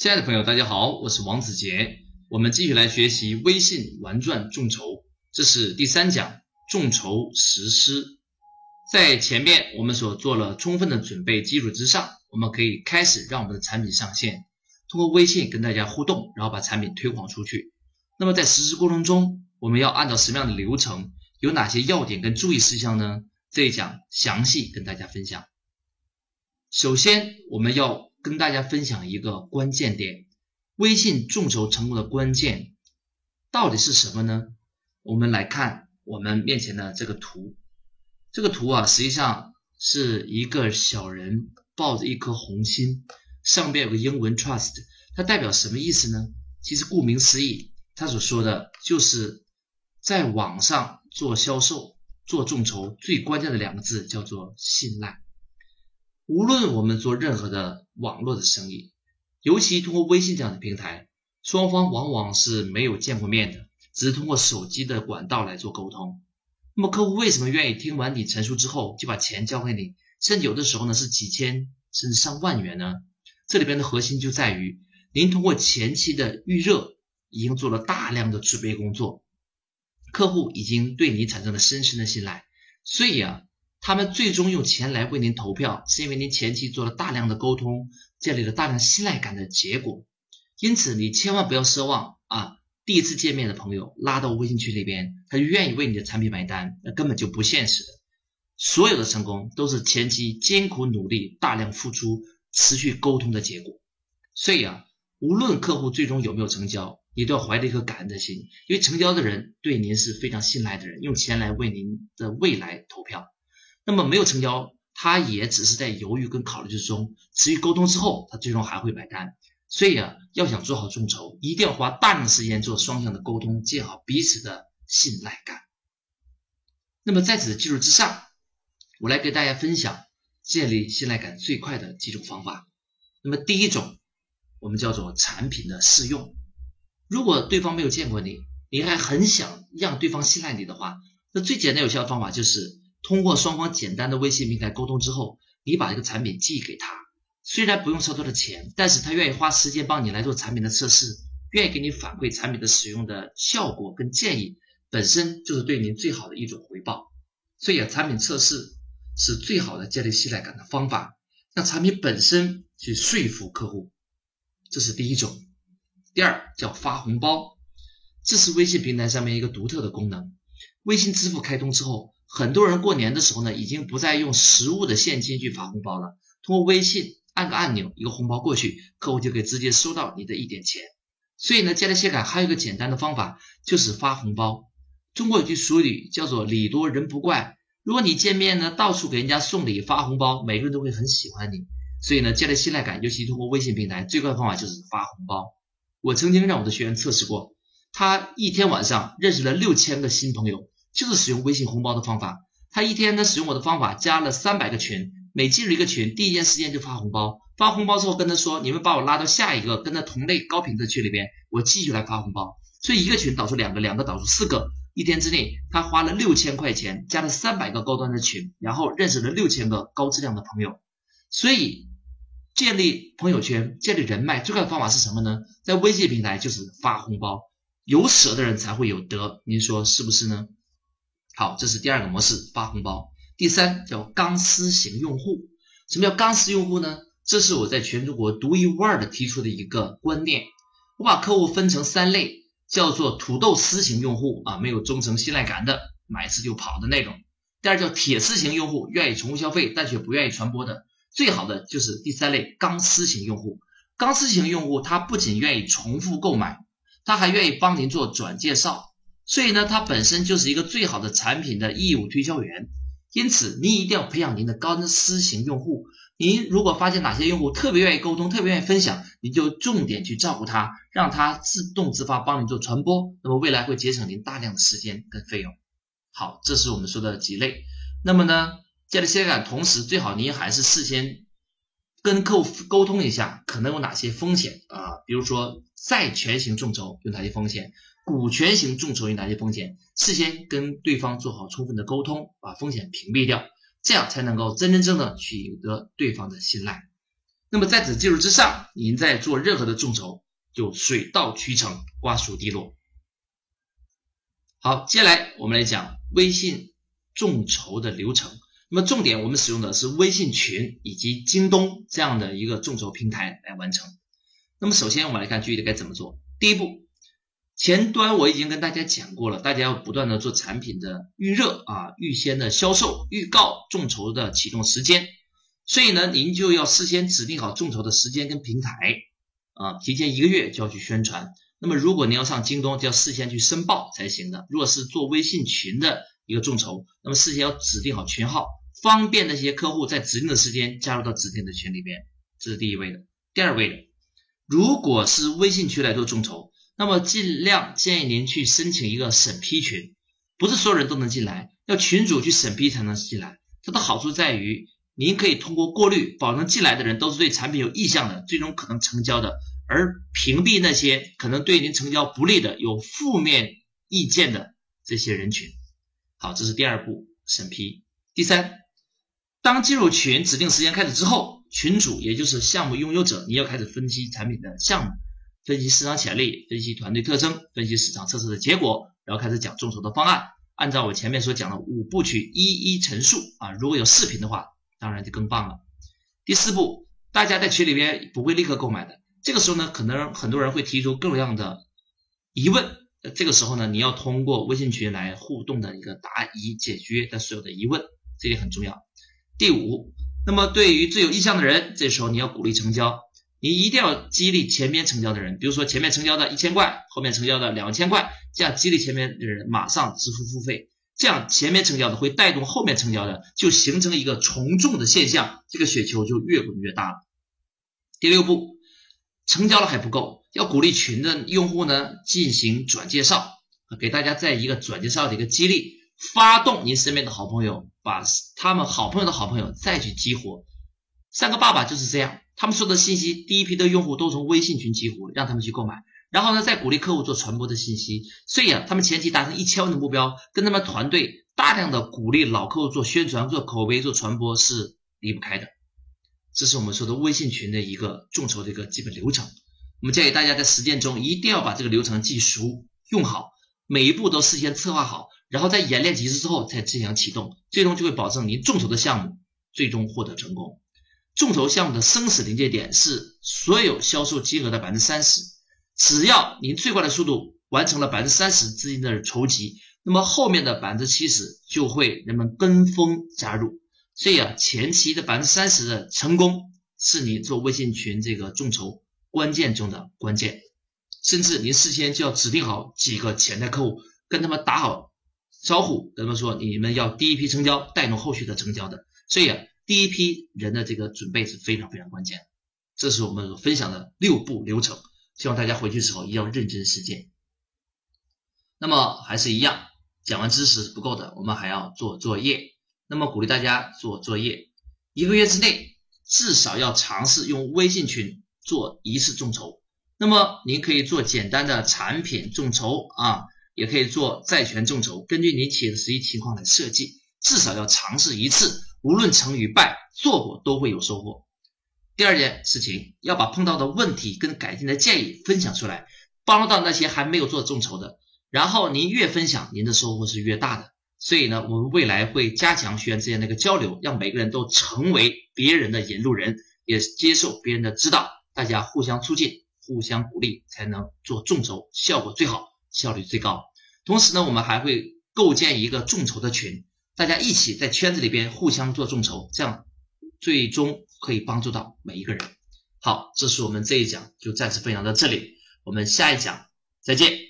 亲爱的朋友，大家好，我是王子杰。我们继续来学习微信玩转众筹，这是第三讲众筹实施。在前面我们所做了充分的准备基础之上，我们可以开始让我们的产品上线，通过微信跟大家互动，然后把产品推广出去。那么在实施过程中，我们要按照什么样的流程？有哪些要点跟注意事项呢？这一讲详细跟大家分享。首先，我们要。跟大家分享一个关键点，微信众筹成功的关键到底是什么呢？我们来看我们面前的这个图，这个图啊，实际上是一个小人抱着一颗红心，上边有个英文 trust，它代表什么意思呢？其实顾名思义，它所说的就是在网上做销售、做众筹，最关键的两个字叫做信赖。无论我们做任何的网络的生意，尤其通过微信这样的平台，双方往往是没有见过面的，只是通过手机的管道来做沟通。那么客户为什么愿意听完你陈述之后就把钱交给你，甚至有的时候呢是几千甚至上万元呢？这里边的核心就在于您通过前期的预热已经做了大量的准备工作，客户已经对你产生了深深的信赖，所以啊。他们最终用钱来为您投票，是因为您前期做了大量的沟通，建立了大量信赖感的结果。因此，你千万不要奢望啊，第一次见面的朋友拉到微信群里边，他就愿意为你的产品买单，那根本就不现实。所有的成功都是前期艰苦努力、大量付出、持续沟通的结果。所以啊，无论客户最终有没有成交，你都要怀着一颗感恩的心，因为成交的人对您是非常信赖的人，用钱来为您的未来投票。那么没有成交，他也只是在犹豫跟考虑之中，持续沟通之后，他最终还会买单。所以啊，要想做好众筹，一定要花大量时间做双向的沟通，建好彼此的信赖感。那么在此基础之上，我来给大家分享建立信赖感最快的几种方法。那么第一种，我们叫做产品的试用。如果对方没有见过你，你还很想让对方信赖你的话，那最简单有效的方法就是。通过双方简单的微信平台沟通之后，你把这个产品寄给他，虽然不用收多的钱，但是他愿意花时间帮你来做产品的测试，愿意给你反馈产品的使用的效果跟建议，本身就是对您最好的一种回报。所以啊，产品测试是最好的建立信赖感的方法，让产品本身去说服客户，这是第一种。第二叫发红包，这是微信平台上面一个独特的功能。微信支付开通之后。很多人过年的时候呢，已经不再用实物的现金去发红包了，通过微信按个按钮，一个红包过去，客户就可以直接收到你的一点钱。所以呢，建立信赖感还有一个简单的方法，就是发红包。中国有句俗语叫做“礼多人不怪”，如果你见面呢，到处给人家送礼发红包，每个人都会很喜欢你。所以呢，建立信赖感，尤其通过微信平台，最快的方法就是发红包。我曾经让我的学员测试过，他一天晚上认识了六千个新朋友。就是使用微信红包的方法，他一天呢使用我的方法加了三百个群，每进入一个群，第一件时间就发红包，发红包之后跟他说，你们把我拉到下一个跟他同类高频的群里边，我继续来发红包，所以一个群导出两个，两个导出四个，一天之内他花了六千块钱加了三百个高端的群，然后认识了六千个高质量的朋友，所以建立朋友圈、建立人脉最快的方法是什么呢？在微信平台就是发红包，有舍的人才会有得，您说是不是呢？好，这是第二个模式，发红包。第三叫钢丝型用户。什么叫钢丝用户呢？这是我在全中国独一无二的提出的一个观念。我把客户分成三类，叫做土豆丝型用户啊，没有忠诚信赖感的，买一次就跑的那种。第二叫铁丝型用户，愿意重复消费，但却不愿意传播的。最好的就是第三类钢丝型用户。钢丝型用户他不仅愿意重复购买，他还愿意帮您做转介绍。所以呢，它本身就是一个最好的产品的义务推销员。因此，您一定要培养您的高丝型用户。您如果发现哪些用户特别愿意沟通、特别愿意分享，您就重点去照顾他，让他自动自发帮你做传播。那么未来会节省您大量的时间跟费用。好，这是我们说的几类。那么呢，建立信任感，同时最好您还是事先跟客户沟通一下，可能有哪些风险啊？比如说债权型众筹有哪些风险？股权型众筹有哪些风险？事先跟对方做好充分的沟通，把风险屏蔽掉，这样才能够真真正正取得对方的信赖。那么在此基础之上，您在做任何的众筹就水到渠成，瓜熟蒂落。好，接下来我们来讲微信众筹的流程。那么重点我们使用的是微信群以及京东这样的一个众筹平台来完成。那么首先我们来看具体该怎么做。第一步，前端我已经跟大家讲过了，大家要不断的做产品的预热啊，预先的销售预告众筹的启动时间。所以呢，您就要事先指定好众筹的时间跟平台啊，提前一个月就要去宣传。那么如果您要上京东，就要事先去申报才行的。如果是做微信群的一个众筹，那么事先要指定好群号。方便那些客户在指定的时间加入到指定的群里边，这是第一位的。第二位的，如果是微信群来做众筹，那么尽量建议您去申请一个审批群，不是所有人都能进来，要群主去审批才能进来。它的好处在于，您可以通过过滤，保证进来的人都是对产品有意向的，最终可能成交的，而屏蔽那些可能对您成交不利的、有负面意见的这些人群。好，这是第二步审批。第三。当进入群指定时间开始之后，群主也就是项目拥有者，你要开始分析产品的项目，分析市场潜力，分析团队特征，分析市场测试的结果，然后开始讲众筹的方案。按照我前面所讲的五部曲一一陈述啊，如果有视频的话，当然就更棒了。第四步，大家在群里边不会立刻购买的，这个时候呢，可能很多人会提出各种各样的疑问，这个时候呢，你要通过微信群来互动的一个答疑解决的所有的疑问，这也很重要。第五，那么对于最有意向的人，这时候你要鼓励成交，你一定要激励前面成交的人，比如说前面成交的一千块，后面成交的两千块，这样激励前面的人马上支付付费，这样前面成交的会带动后面成交的，就形成一个从众的现象，这个雪球就越滚越大了。第六步，成交了还不够，要鼓励群的用户呢进行转介绍，给大家在一个转介绍的一个激励。发动您身边的好朋友，把他们好朋友的好朋友再去激活。三个爸爸就是这样，他们收的信息，第一批的用户都从微信群激活，让他们去购买，然后呢，再鼓励客户做传播的信息。所以啊，他们前期达成一千万的目标，跟他们团队大量的鼓励老客户做宣传、做口碑、做传播是离不开的。这是我们说的微信群的一个众筹的一个基本流程。我们建议大家在实践中一定要把这个流程记熟、用好，每一步都事先策划好。然后在演练几次之后再进行启动，最终就会保证您众筹的项目最终获得成功。众筹项目的生死临界点是所有销售金额的百分之三十，只要您最快的速度完成了百分之三十资金的筹集，那么后面的百分之七十就会人们跟风加入。所以啊，前期的百分之三十的成功是你做微信群这个众筹关键中的关键，甚至您事先就要指定好几个潜在客户，跟他们打好。招呼跟他们说，你们要第一批成交，带动后续的成交的，所以啊，第一批人的这个准备是非常非常关键。这是我们分享的六步流程，希望大家回去时候一定要认真实践。那么还是一样，讲完知识是不够的，我们还要做作业。那么鼓励大家做作业，一个月之内至少要尝试用微信群做一次众筹。那么您可以做简单的产品众筹啊。也可以做债权众筹，根据您企业的实际情况来设计，至少要尝试一次，无论成与败，做过都会有收获。第二件事情，要把碰到的问题跟改进的建议分享出来，帮助到那些还没有做众筹的。然后您越分享，您的收获是越大的。所以呢，我们未来会加强学员之间的一个交流，让每个人都成为别人的引路人，也接受别人的指导，大家互相促进，互相鼓励，才能做众筹，效果最好，效率最高。同时呢，我们还会构建一个众筹的群，大家一起在圈子里边互相做众筹，这样最终可以帮助到每一个人。好，这是我们这一讲就暂时分享到这里，我们下一讲再见。